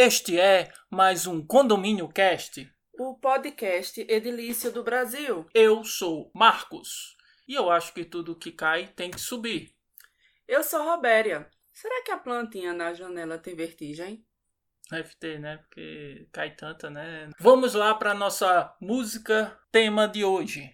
Este é mais um Condomínio Cast. O podcast edilício do Brasil. Eu sou Marcos e eu acho que tudo que cai tem que subir. Eu sou Robéria. Será que a plantinha na janela tem vertigem? Deve ter, né? Porque cai tanta, né? Vamos lá para nossa música tema de hoje.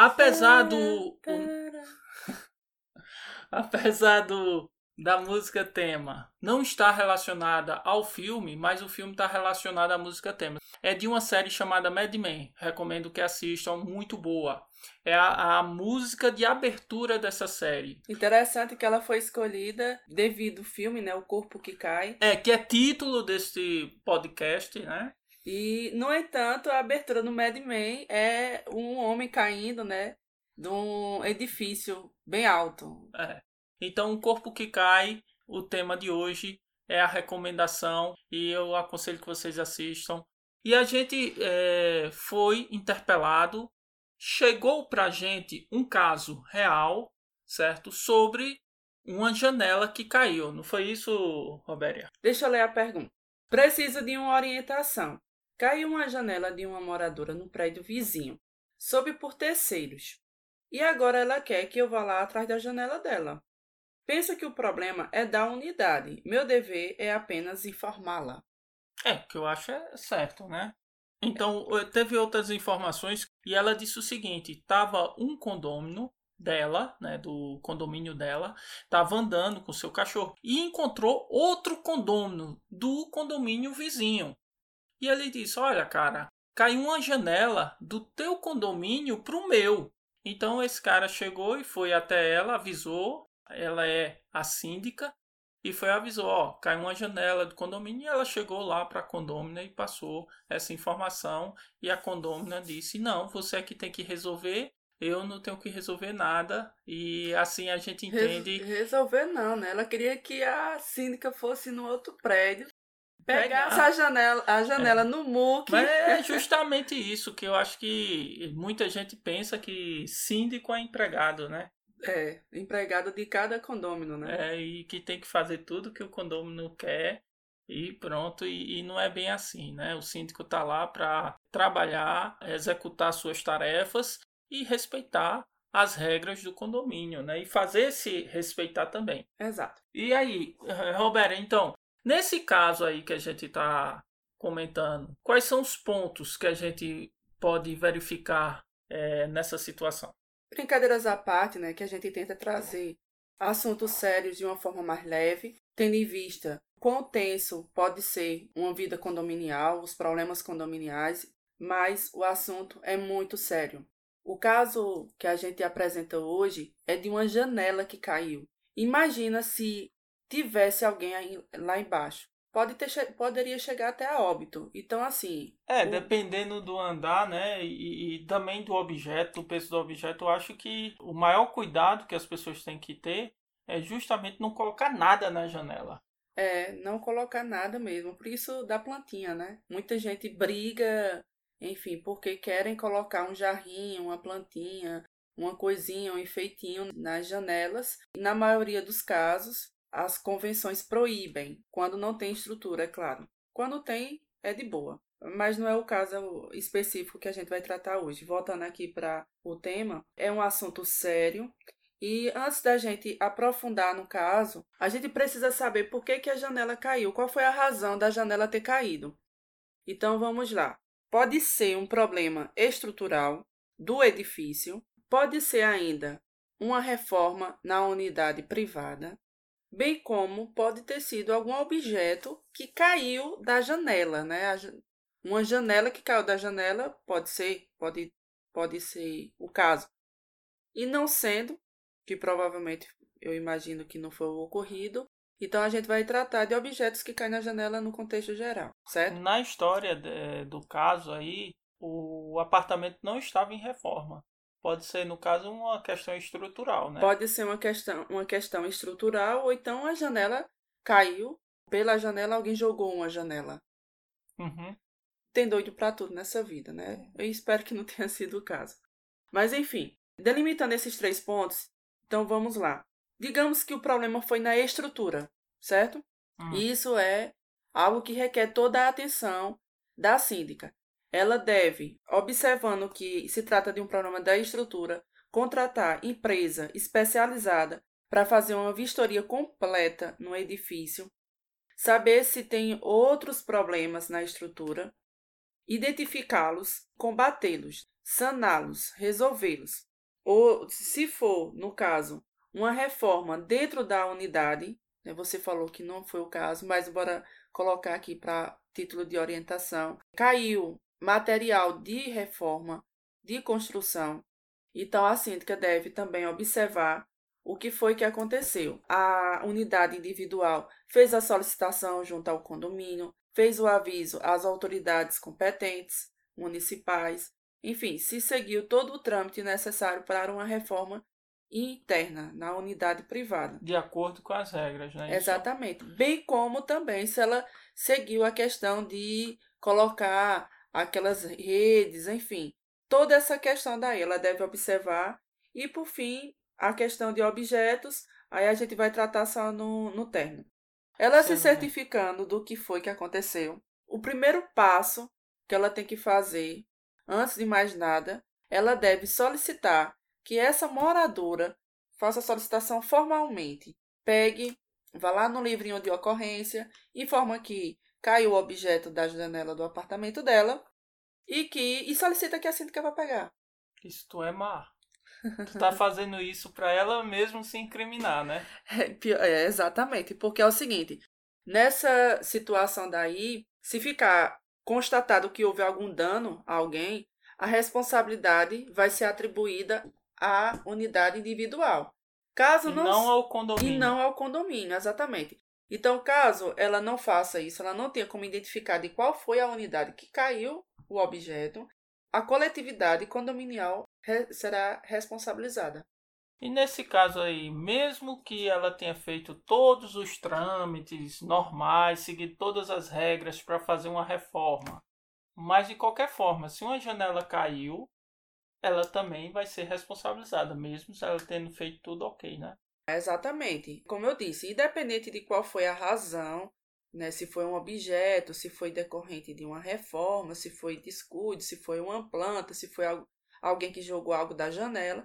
Apesar do. Apesar do. Da música tema não estar relacionada ao filme, mas o filme está relacionado à música tema. É de uma série chamada Mad Men. Recomendo que assistam, muito boa. É a, a música de abertura dessa série. Interessante que ela foi escolhida devido ao filme, né? O Corpo que Cai. É, que é título desse podcast, né? E, no entanto, a abertura do Mad Men é um homem caindo, né? De um edifício bem alto. É. Então, o corpo que cai, o tema de hoje é a recomendação e eu aconselho que vocês assistam. E a gente é, foi interpelado, chegou pra gente um caso real, certo? Sobre uma janela que caiu. Não foi isso, Robéria? Deixa eu ler a pergunta. Precisa de uma orientação. Caiu uma janela de uma moradora no prédio vizinho, sob por terceiros. E agora ela quer que eu vá lá atrás da janela dela. Pensa que o problema é da unidade. Meu dever é apenas informá-la. É, que eu acho é certo, né? Então, teve outras informações e ela disse o seguinte: estava um condômino dela, né, do condomínio dela, estava andando com seu cachorro e encontrou outro condômino do condomínio vizinho. E ele disse: Olha, cara, caiu uma janela do teu condomínio pro meu. Então esse cara chegou e foi até ela, avisou. Ela é a síndica e foi avisou, ó, caiu uma janela do condomínio e ela chegou lá para a condômina e passou essa informação e a condômina disse: "Não, você é que tem que resolver, eu não tenho que resolver nada". E assim a gente entende Resolver não, né? Ela queria que a síndica fosse no outro prédio Pegasse a janela, a janela é. no muque. Mas é justamente isso que eu acho que muita gente pensa que síndico é empregado, né? É, empregado de cada condômino, né? É, e que tem que fazer tudo que o condômino quer e pronto. E, e não é bem assim, né? O síndico está lá para trabalhar, executar suas tarefas e respeitar as regras do condomínio, né? E fazer se respeitar também. Exato. E aí, Roberto, então, Nesse caso aí que a gente está comentando, quais são os pontos que a gente pode verificar é, nessa situação? Brincadeiras à parte, né, que a gente tenta trazer assuntos sérios de uma forma mais leve, tendo em vista quão tenso pode ser uma vida condominial, os problemas condominiais, mas o assunto é muito sério. O caso que a gente apresenta hoje é de uma janela que caiu. Imagina se tivesse alguém aí, lá embaixo. Pode ter, poderia chegar até a óbito. Então, assim. É, o... dependendo do andar, né? E, e, também do objeto, do peso do objeto, eu acho que o maior cuidado que as pessoas têm que ter é justamente não colocar nada na janela. É, não colocar nada mesmo. Por isso da plantinha, né? Muita gente briga, enfim, porque querem colocar um jarrinho, uma plantinha, uma coisinha, um enfeitinho nas janelas. E na maioria dos casos, as convenções proíbem, quando não tem estrutura, é claro. Quando tem, é de boa. Mas não é o caso específico que a gente vai tratar hoje. Voltando aqui para o tema, é um assunto sério. E antes da gente aprofundar no caso, a gente precisa saber por que, que a janela caiu, qual foi a razão da janela ter caído. Então vamos lá. Pode ser um problema estrutural do edifício, pode ser ainda uma reforma na unidade privada, bem como pode ter sido algum objeto que caiu da janela, né? Uma janela que caiu da janela pode ser, pode, pode ser o caso. E não sendo, que provavelmente eu imagino que não foi o ocorrido, então a gente vai tratar de objetos que caem na janela no contexto geral, certo? Na história de, do caso aí, o apartamento não estava em reforma. Pode ser, no caso, uma questão estrutural, né? Pode ser uma questão, uma questão estrutural, ou então a janela caiu. Pela janela, alguém jogou uma janela. Uhum. Tem doido pra tudo nessa vida, né? Eu espero que não tenha sido o caso. Mas enfim, delimitando esses três pontos, então vamos lá. Digamos que o problema foi na estrutura, certo? Hum. Isso é algo que requer toda a atenção da síndica. Ela deve, observando que se trata de um problema da estrutura, contratar empresa especializada para fazer uma vistoria completa no edifício, saber se tem outros problemas na estrutura, identificá-los, combatê-los, saná-los, resolvê-los. Ou, se for, no caso, uma reforma dentro da unidade, né, você falou que não foi o caso, mas bora colocar aqui para título de orientação. Caiu material de reforma, de construção. Então, a síndica deve também observar o que foi que aconteceu. A unidade individual fez a solicitação junto ao condomínio, fez o aviso às autoridades competentes, municipais, enfim, se seguiu todo o trâmite necessário para uma reforma interna na unidade privada. De acordo com as regras, né? Exatamente. Bem como também se ela seguiu a questão de colocar aquelas redes, enfim. Toda essa questão daí ela deve observar. E por fim, a questão de objetos, aí a gente vai tratar só no, no término. Ela Sim, se certificando do que foi que aconteceu. O primeiro passo que ela tem que fazer, antes de mais nada, ela deve solicitar que essa moradora faça a solicitação formalmente. Pegue, vá lá no livrinho de ocorrência, informa que caiu o objeto da janela do apartamento dela e que e solicita que a síndica vá pegar. Isso tu é má. Tu tá fazendo isso para ela mesmo se incriminar, né? É, é, exatamente, porque é o seguinte, nessa situação daí, se ficar constatado que houve algum dano a alguém, a responsabilidade vai ser atribuída à unidade individual. Caso e não, não ao condomínio. E não ao condomínio, exatamente. Então, caso ela não faça isso, ela não tenha como identificar de qual foi a unidade que caiu o objeto, a coletividade condominial será responsabilizada. E nesse caso aí, mesmo que ela tenha feito todos os trâmites normais, seguido todas as regras para fazer uma reforma, mas de qualquer forma, se uma janela caiu, ela também vai ser responsabilizada, mesmo se ela tendo feito tudo ok, né? Exatamente. Como eu disse, independente de qual foi a razão, né, se foi um objeto, se foi decorrente de uma reforma, se foi descuido, se foi uma planta, se foi alguém que jogou algo da janela,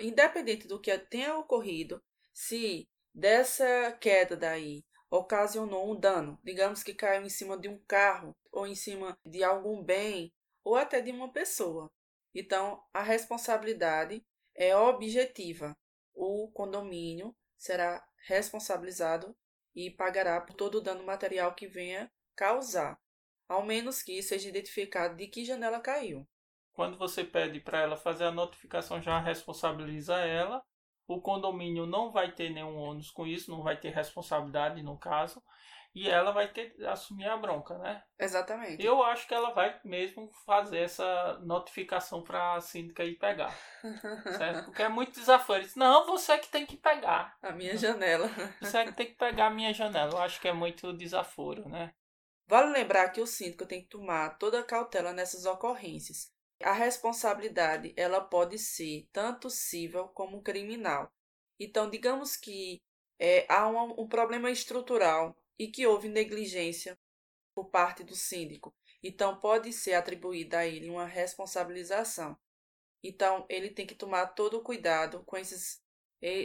independente do que tenha ocorrido, se dessa queda daí ocasionou um dano, digamos que caiu em cima de um carro ou em cima de algum bem ou até de uma pessoa. Então, a responsabilidade é objetiva. O condomínio será responsabilizado e pagará por todo o dano material que venha causar, ao menos que seja identificado de que janela caiu. Quando você pede para ela fazer a notificação, já responsabiliza ela. O condomínio não vai ter nenhum ônus com isso, não vai ter responsabilidade no caso e ela vai ter que assumir a bronca, né? Exatamente. Eu acho que ela vai mesmo fazer essa notificação para a síndica ir pegar. certo? Porque é muito desaforo. Não, você é que tem que pegar. A minha janela. Você é que tem que pegar a minha janela. Eu acho que é muito desaforo, né? Vale lembrar que o síndico tem que tomar toda a cautela nessas ocorrências. A responsabilidade ela pode ser tanto civil como criminal. Então, digamos que é, há um, um problema estrutural e que houve negligência por parte do síndico. Então, pode ser atribuída a ele uma responsabilização. Então, ele tem que tomar todo o cuidado com esses,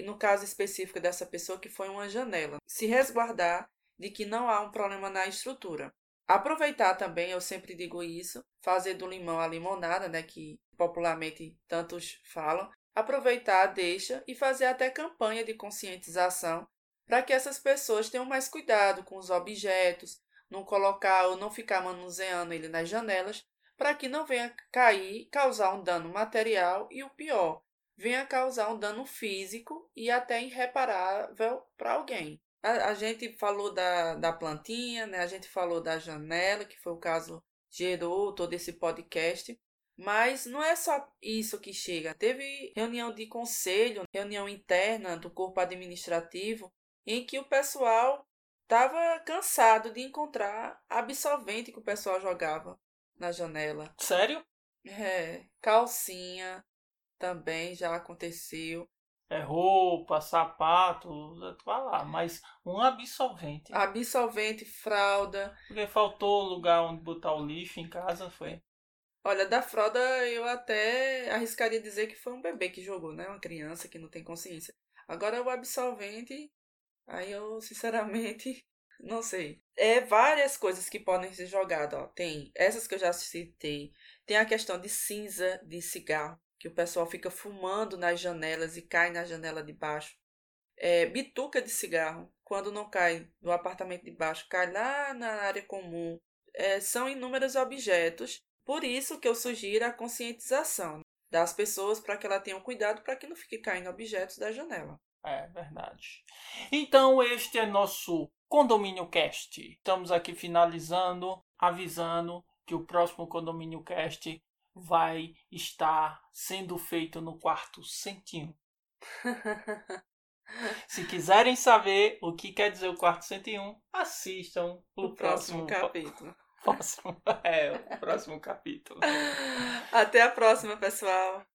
no caso específico dessa pessoa, que foi uma janela. Se resguardar de que não há um problema na estrutura. Aproveitar também, eu sempre digo isso, fazer do limão a limonada, né, que popularmente tantos falam. Aproveitar, deixa e fazer até campanha de conscientização para que essas pessoas tenham mais cuidado com os objetos, não colocar ou não ficar manuseando ele nas janelas, para que não venha cair, causar um dano material e o pior, venha causar um dano físico e até irreparável para alguém. A, a, gente falou da, da plantinha, né? a gente falou da janela, que foi o caso gerou todo esse podcast. Mas não é só isso que chega. Teve reunião de conselho, reunião interna do corpo administrativo, em que o pessoal estava cansado de encontrar absorvente que o pessoal jogava na janela. Sério? É, calcinha também já aconteceu. É roupa, sapato, vai lá, mas um absolvente. Absolvente, fralda. Porque faltou lugar onde botar o lixo em casa, foi. Olha, da fralda eu até arriscaria dizer que foi um bebê que jogou, né? Uma criança que não tem consciência. Agora o absolvente, aí eu sinceramente não sei. É várias coisas que podem ser jogadas, ó. Tem essas que eu já citei. Tem a questão de cinza de cigarro, que o pessoal fica fumando nas janelas e cai na janela de baixo. É, bituca de cigarro, quando não cai no apartamento de baixo, cai lá na área comum. É, são inúmeros objetos por isso que eu sugiro a conscientização das pessoas para que elas tenham cuidado para que não fique caindo objetos da janela. É verdade. Então este é nosso Condomínio Cast. Estamos aqui finalizando, avisando que o próximo Condomínio Cast vai estar sendo feito no quarto 101. Se quiserem saber o que quer dizer o quarto 101, assistam o, o próximo, próximo capítulo próximo, é, o próximo capítulo. Até a próxima, pessoal.